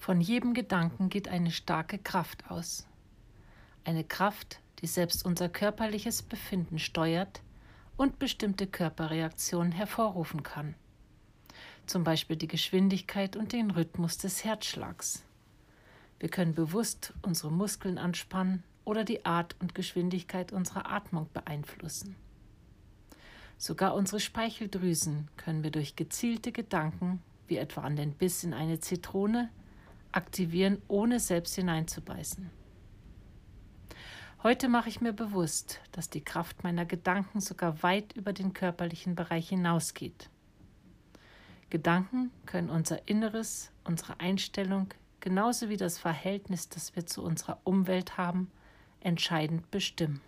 Von jedem Gedanken geht eine starke Kraft aus. Eine Kraft, die selbst unser körperliches Befinden steuert und bestimmte Körperreaktionen hervorrufen kann. Zum Beispiel die Geschwindigkeit und den Rhythmus des Herzschlags. Wir können bewusst unsere Muskeln anspannen oder die Art und Geschwindigkeit unserer Atmung beeinflussen. Sogar unsere Speicheldrüsen können wir durch gezielte Gedanken, wie etwa an den Biss in eine Zitrone, aktivieren, ohne selbst hineinzubeißen. Heute mache ich mir bewusst, dass die Kraft meiner Gedanken sogar weit über den körperlichen Bereich hinausgeht. Gedanken können unser Inneres, unsere Einstellung, genauso wie das Verhältnis, das wir zu unserer Umwelt haben, entscheidend bestimmen.